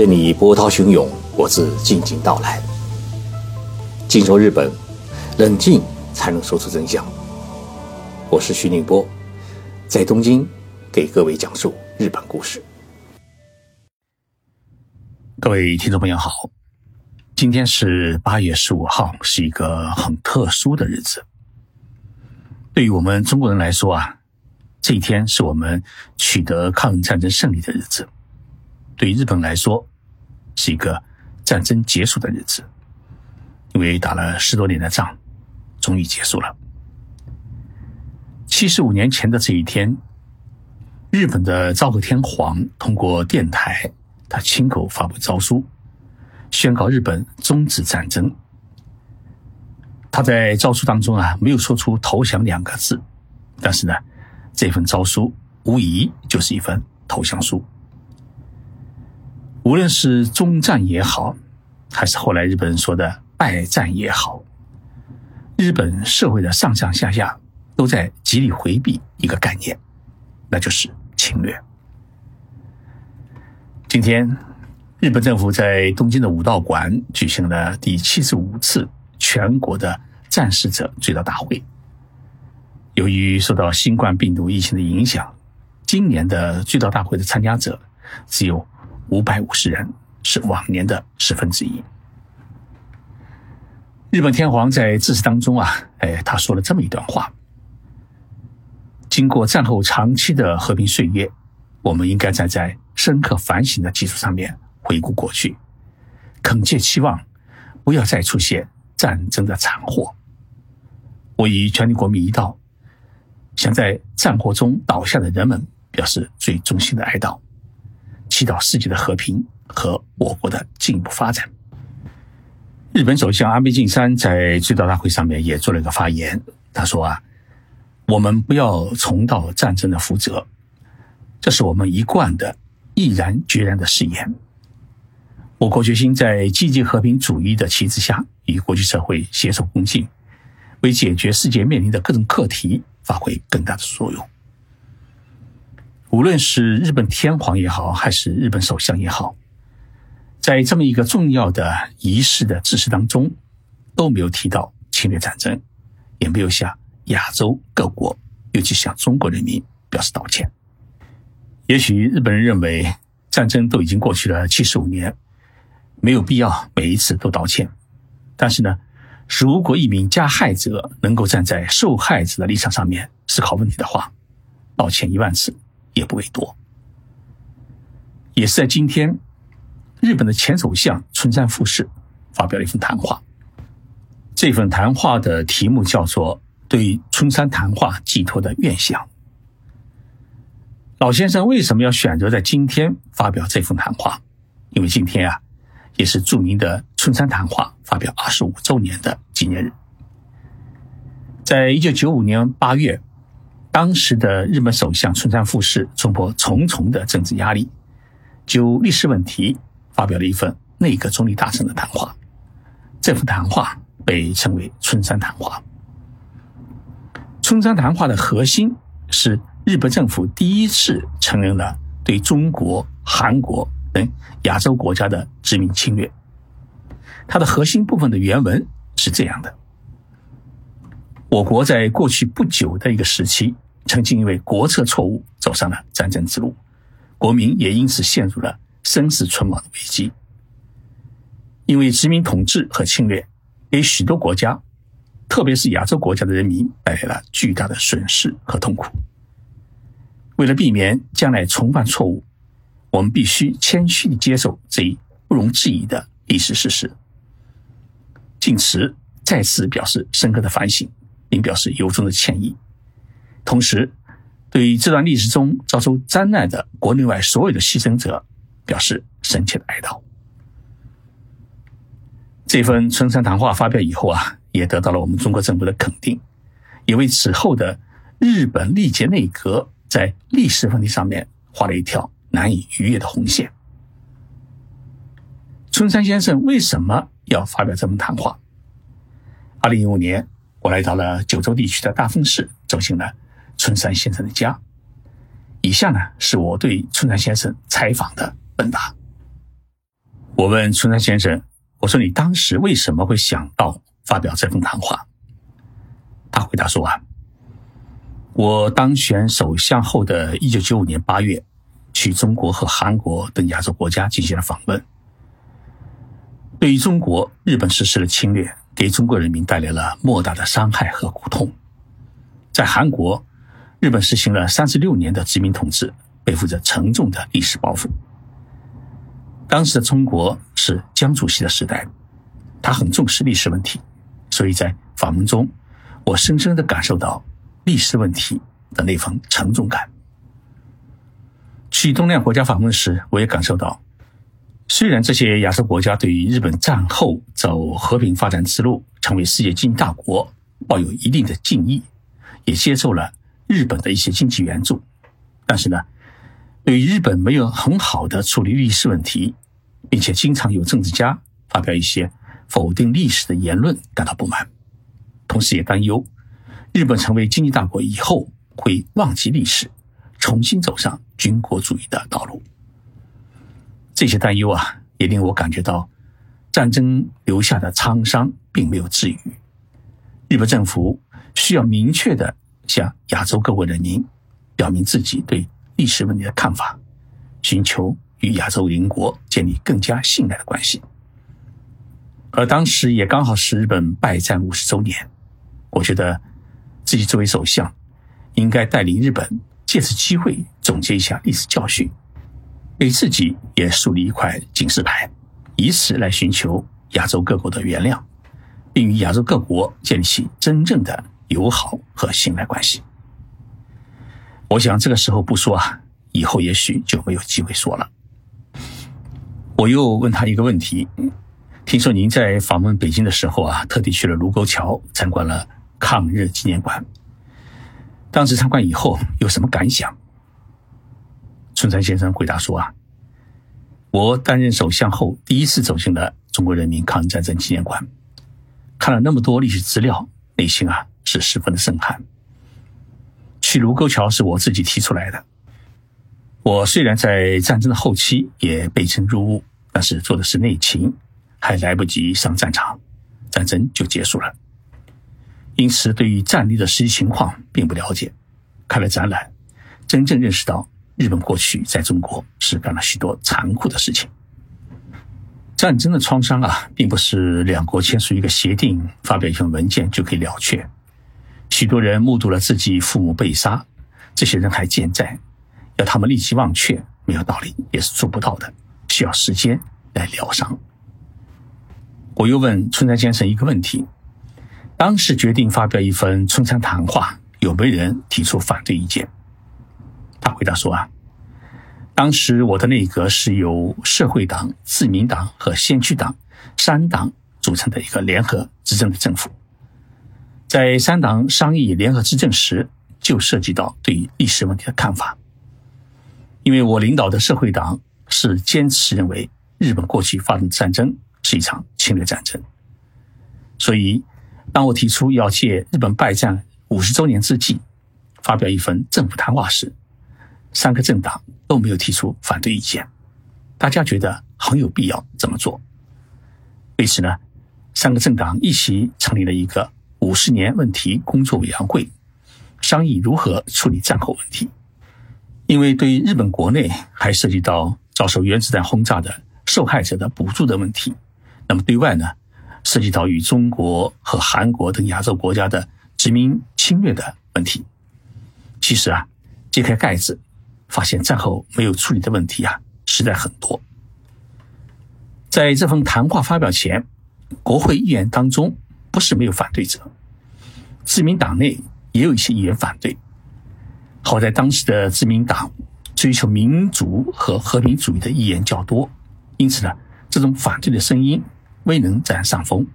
任你波涛汹涌，我自静静到来。静说日本，冷静才能说出真相。我是徐宁波，在东京给各位讲述日本故事。各位听众朋友好，今天是八月十五号，是一个很特殊的日子。对于我们中国人来说啊，这一天是我们取得抗日战争胜利的日子。对日本来说，是一个战争结束的日子，因为打了十多年的仗，终于结束了。七十五年前的这一天，日本的昭和天皇通过电台，他亲口发布诏书，宣告日本终止战争。他在诏书当中啊，没有说出投降两个字，但是呢，这份诏书无疑就是一份投降书。无论是中战也好，还是后来日本人说的败战也好，日本社会的上上下下都在极力回避一个概念，那就是侵略。今天，日本政府在东京的武道馆举行了第七十五次全国的战死者追悼大会。由于受到新冠病毒疫情的影响，今年的追悼大会的参加者只有。五百五十人是往年的十分之一。日本天皇在致辞当中啊，哎，他说了这么一段话：经过战后长期的和平岁月，我们应该站在深刻反省的基础上面回顾过去，恳切期望不要再出现战争的惨祸。我与全体国民一道，向在战火中倒下的人们表示最衷心的哀悼。祈祷世界的和平和我国的进一步发展。日本首相安倍晋三在追悼大会上面也做了一个发言，他说：“啊，我们不要重蹈战争的覆辙，这是我们一贯的毅然决然的誓言。我国决心在积极和平主义的旗帜下，与国际社会携手共进，为解决世界面临的各种课题发挥更大的作用。”无论是日本天皇也好，还是日本首相也好，在这么一个重要的仪式的致辞当中，都没有提到侵略战争，也没有向亚洲各国，尤其向中国人民表示道歉。也许日本人认为战争都已经过去了七十五年，没有必要每一次都道歉。但是呢，如果一名加害者能够站在受害者的立场上面思考问题的话，道歉一万次。也不为多，也是在今天，日本的前首相村山富士发表了一份谈话。这份谈话的题目叫做《对村山谈话寄托的愿想》。老先生为什么要选择在今天发表这份谈话？因为今天啊，也是著名的村山谈话发表二十五周年的纪念日。在一九九五年八月。当时的日本首相村山富士冲破重重的政治压力，就历史问题发表了一份内阁总理大臣的谈话。这份谈话被称为村山谈话。村山谈话的核心是日本政府第一次承认了对中国、韩国等亚洲国家的殖民侵略。它的核心部分的原文是这样的。我国在过去不久的一个时期，曾经因为国策错误走上了战争之路，国民也因此陷入了生死存亡的危机。因为殖民统治和侵略，给许多国家，特别是亚洲国家的人民带来了巨大的损失和痛苦。为了避免将来重犯错误，我们必须谦虚地接受这一不容置疑的历史事实。晋祠再次表示深刻的反省。并表示由衷的歉意，同时对于这段历史中遭受灾难的国内外所有的牺牲者表示深切的哀悼。这份村山谈话发表以后啊，也得到了我们中国政府的肯定，也为此后的日本历届内阁在历史问题上面画了一条难以逾越的红线。村山先生为什么要发表这份谈话？二零一五年。我来到了九州地区的大丰市，走进了村山先生的家。以下呢是我对村山先生采访的问答。我问村山先生：“我说你当时为什么会想到发表这封谈话？”他回答说：“啊，我当选首相后的一九九五年八月，去中国和韩国等亚洲国家进行了访问。对于中国，日本实施了侵略，给中国人民带来了莫大的伤害和苦痛。在韩国，日本实行了三十六年的殖民统治，背负着沉重的历史包袱。”当时的中国是江主席的时代，他很重视历史问题，所以在访问中，我深深的感受到历史问题的那份沉重感。去东南亚国家访问时，我也感受到，虽然这些亚洲国家对于日本战后走和平发展之路、成为世界经济大国抱有一定的敬意，也接受了日本的一些经济援助，但是呢，对于日本没有很好的处理历史问题。并且经常有政治家发表一些否定历史的言论，感到不满，同时也担忧日本成为经济大国以后会忘记历史，重新走上军国主义的道路。这些担忧啊，也令我感觉到战争留下的沧桑并没有治愈。日本政府需要明确的向亚洲各国人民表明自己对历史问题的看法，寻求。与亚洲邻国建立更加信赖的关系，而当时也刚好是日本败战五十周年，我觉得自己作为首相，应该带领日本借此机会总结一下历史教训，给自己也树立一块警示牌，以此来寻求亚洲各国的原谅，并与亚洲各国建立起真正的友好和信赖关系。我想这个时候不说啊，以后也许就没有机会说了。我又问他一个问题：听说您在访问北京的时候啊，特地去了卢沟桥参观了抗日纪念馆。当时参观以后有什么感想？春山先生回答说啊，我担任首相后第一次走进了中国人民抗日战争纪念馆，看了那么多历史资料，内心啊是十分的震撼。去卢沟桥是我自己提出来的。我虽然在战争的后期也被征入伍。但是做的是内勤，还来不及上战场，战争就结束了。因此，对于战地的实际情况并不了解。看了展览，真正认识到日本过去在中国是干了许多残酷的事情。战争的创伤啊，并不是两国签署一个协定、发表一份文件就可以了却。许多人目睹了自己父母被杀，这些人还健在，要他们立即忘却，没有道理，也是做不到的。需要时间来疗伤。我又问春山先生一个问题：当时决定发表一份春山谈话，有没有人提出反对意见？他回答说：“啊，当时我的内阁是由社会党、自民党和先驱党三党组成的一个联合执政的政府。在三党商议联合执政时，就涉及到对历史问题的看法。因为我领导的社会党。”是坚持认为日本过去发动战争是一场侵略战争，所以当我提出要借日本败战五十周年之际发表一份政府谈话时，三个政党都没有提出反对意见，大家觉得很有必要这么做。为此呢，三个政党一起成立了一个五十年问题工作委员会，商议如何处理战后问题，因为对日本国内还涉及到。遭受原子弹轰炸的受害者的补助的问题，那么对外呢，涉及到与中国和韩国等亚洲国家的殖民侵略的问题。其实啊，揭开盖子，发现战后没有处理的问题啊，实在很多。在这份谈话发表前，国会议员当中不是没有反对者，自民党内也有一些议员反对。好在当时的自民党。追求民主和和平主义的议员较多，因此呢，这种反对的声音未能占上风。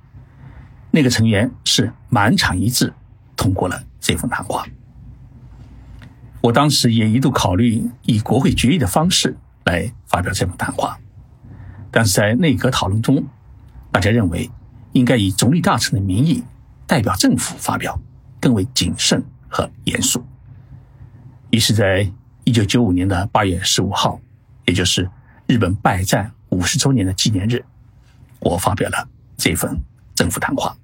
那个成员是满场一致通过了这份谈话。我当时也一度考虑以国会决议的方式来发表这份谈话，但是在内阁讨论中，大家认为应该以总理大臣的名义代表政府发表，更为谨慎和严肃。于是，在一九九五年的八月十五号，也就是日本败战五十周年的纪念日，我发表了这份政府谈话。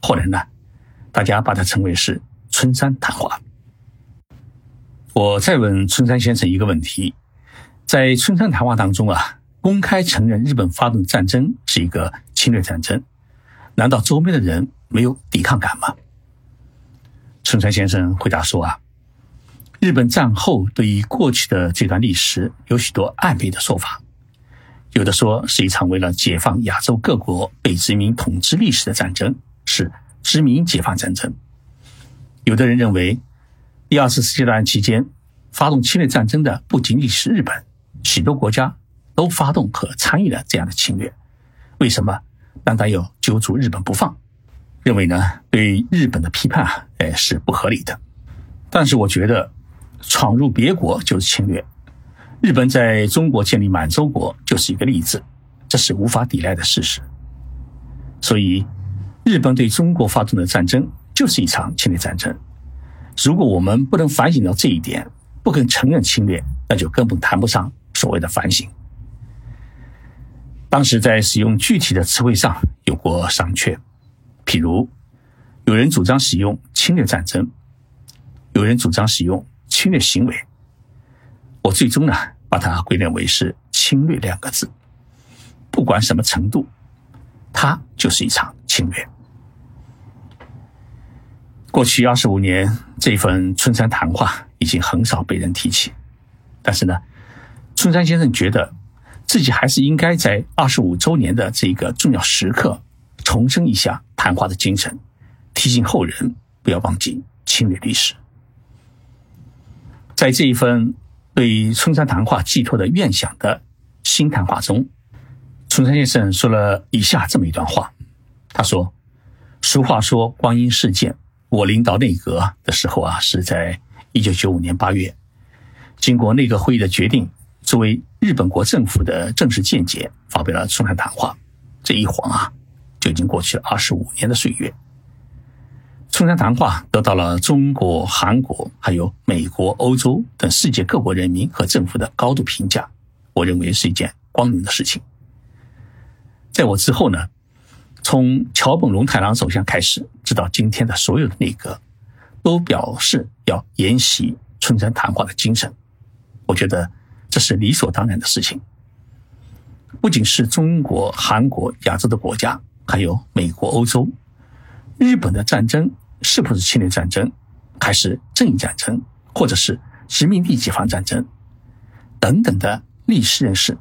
后来呢，大家把它称为是春山谈话。我再问春山先生一个问题：在春山谈话当中啊，公开承认日本发动战争是一个侵略战争，难道周边的人没有抵抗感吗？春山先生回答说啊。日本战后对于过去的这段历史有许多暧昧的说法，有的说是一场为了解放亚洲各国被殖民统治历史的战争，是殖民解放战争；有的人认为，第二次世界大战期间发动侵略战争的不仅仅是日本，许多国家都发动和参与了这样的侵略。为什么？单单要揪住日本不放？认为呢？对日本的批判啊，哎是不合理的。但是我觉得。闯入别国就是侵略，日本在中国建立满洲国就是一个例子，这是无法抵赖的事实。所以，日本对中国发动的战争就是一场侵略战争。如果我们不能反省到这一点，不肯承认侵略，那就根本谈不上所谓的反省。当时在使用具体的词汇上有过商榷，譬如有人主张使用侵略战争，有人主张使用。侵略行为，我最终呢把它归类为是“侵略”两个字。不管什么程度，它就是一场侵略。过去二十五年，这份春山谈话已经很少被人提起，但是呢，春山先生觉得自己还是应该在二十五周年的这个重要时刻，重申一下谈话的精神，提醒后人不要忘记侵略历史。在这一份对春山谈话寄托的愿想的新谈话中，春山先生说了以下这么一段话。他说：“俗话说，光阴似箭。我领导内阁的时候啊，是在一九九五年八月，经过内阁会议的决定，作为日本国政府的正式见解，发表了春山谈话。这一晃啊，就已经过去了二十五年的岁月。”春山谈话得到了中国、韩国、还有美国、欧洲等世界各国人民和政府的高度评价，我认为是一件光荣的事情。在我之后呢，从桥本龙太郎首相开始，直到今天的所有的内阁，都表示要沿袭春山谈话的精神。我觉得这是理所当然的事情。不仅是中国、韩国、亚洲的国家，还有美国、欧洲、日本的战争。是不是侵略战争，还是正义战争，或者是殖民地解放战争等等的历史认识，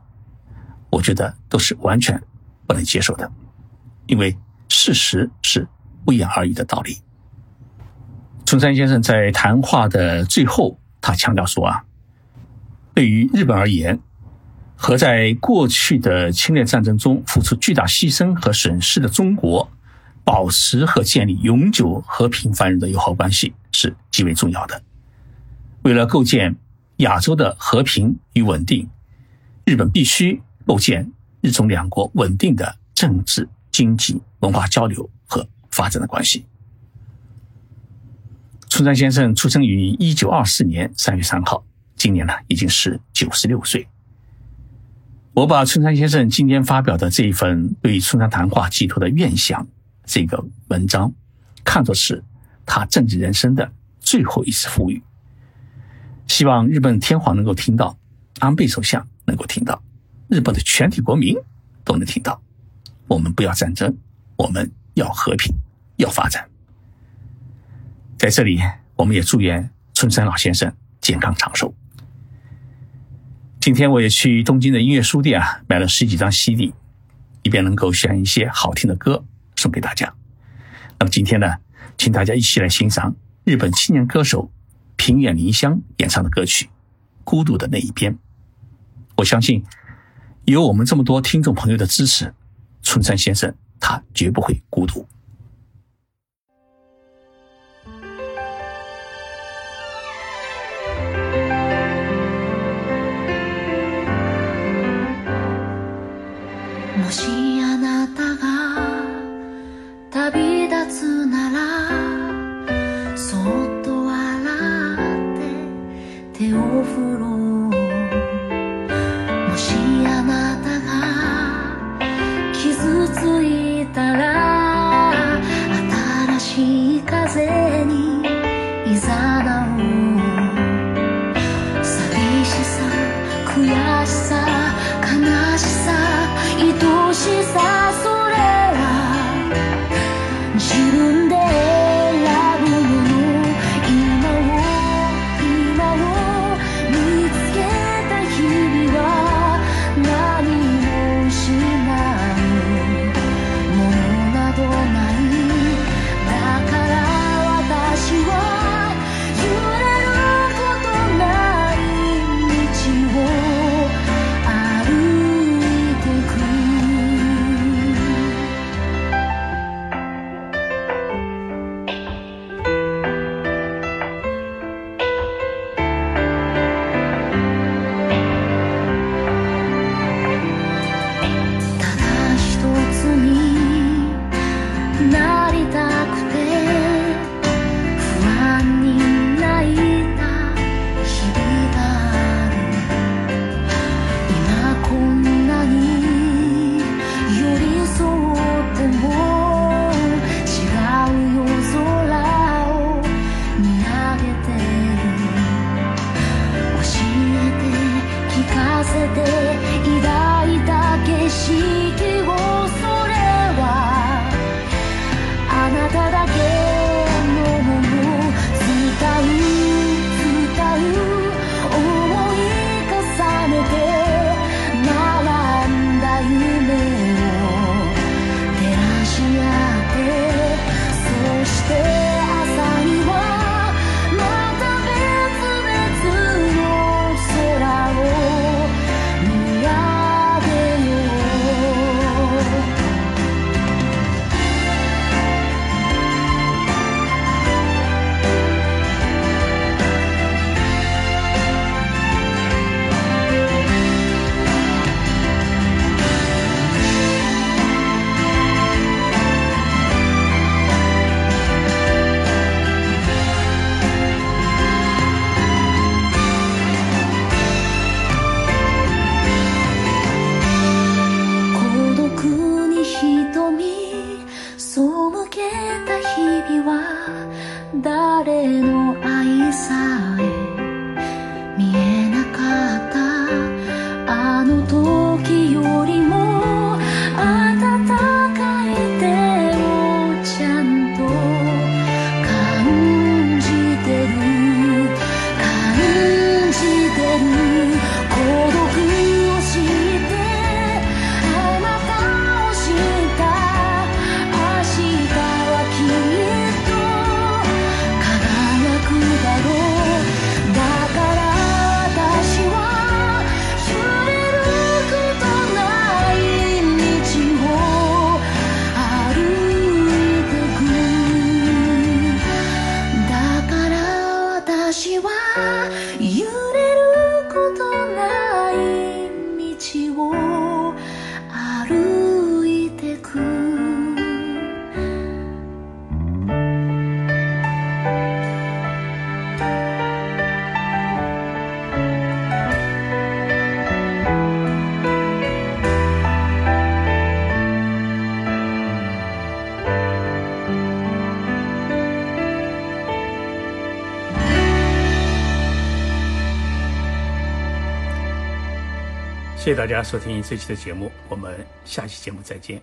我觉得都是完全不能接受的，因为事实是不言而喻的道理。春山先生在谈话的最后，他强调说啊，对于日本而言，和在过去的侵略战争中付出巨大牺牲和损失的中国。保持和建立永久和平繁荣的友好关系是极为重要的。为了构建亚洲的和平与稳定，日本必须构建日中两国稳定的政治、经济、文化交流和发展的关系。春山先生出生于一九二四年三月三号，今年呢已经是九十六岁。我把春山先生今天发表的这一份对春山谈话寄托的愿想。这个文章看作是他政治人生的最后一次呼吁，希望日本天皇能够听到，安倍首相能够听到，日本的全体国民都能听到。我们不要战争，我们要和平，要发展。在这里，我们也祝愿春山老先生健康长寿。今天我也去东京的音乐书店啊，买了十几张 CD，以便能够选一些好听的歌。送给大家。那么今天呢，请大家一起来欣赏日本青年歌手平远绫香演唱的歌曲《孤独的那一边》。我相信，有我们这么多听众朋友的支持，春山先生他绝不会孤独。手を振ろうもしあなたが 谢谢大家收听这期的节目，我们下期节目再见。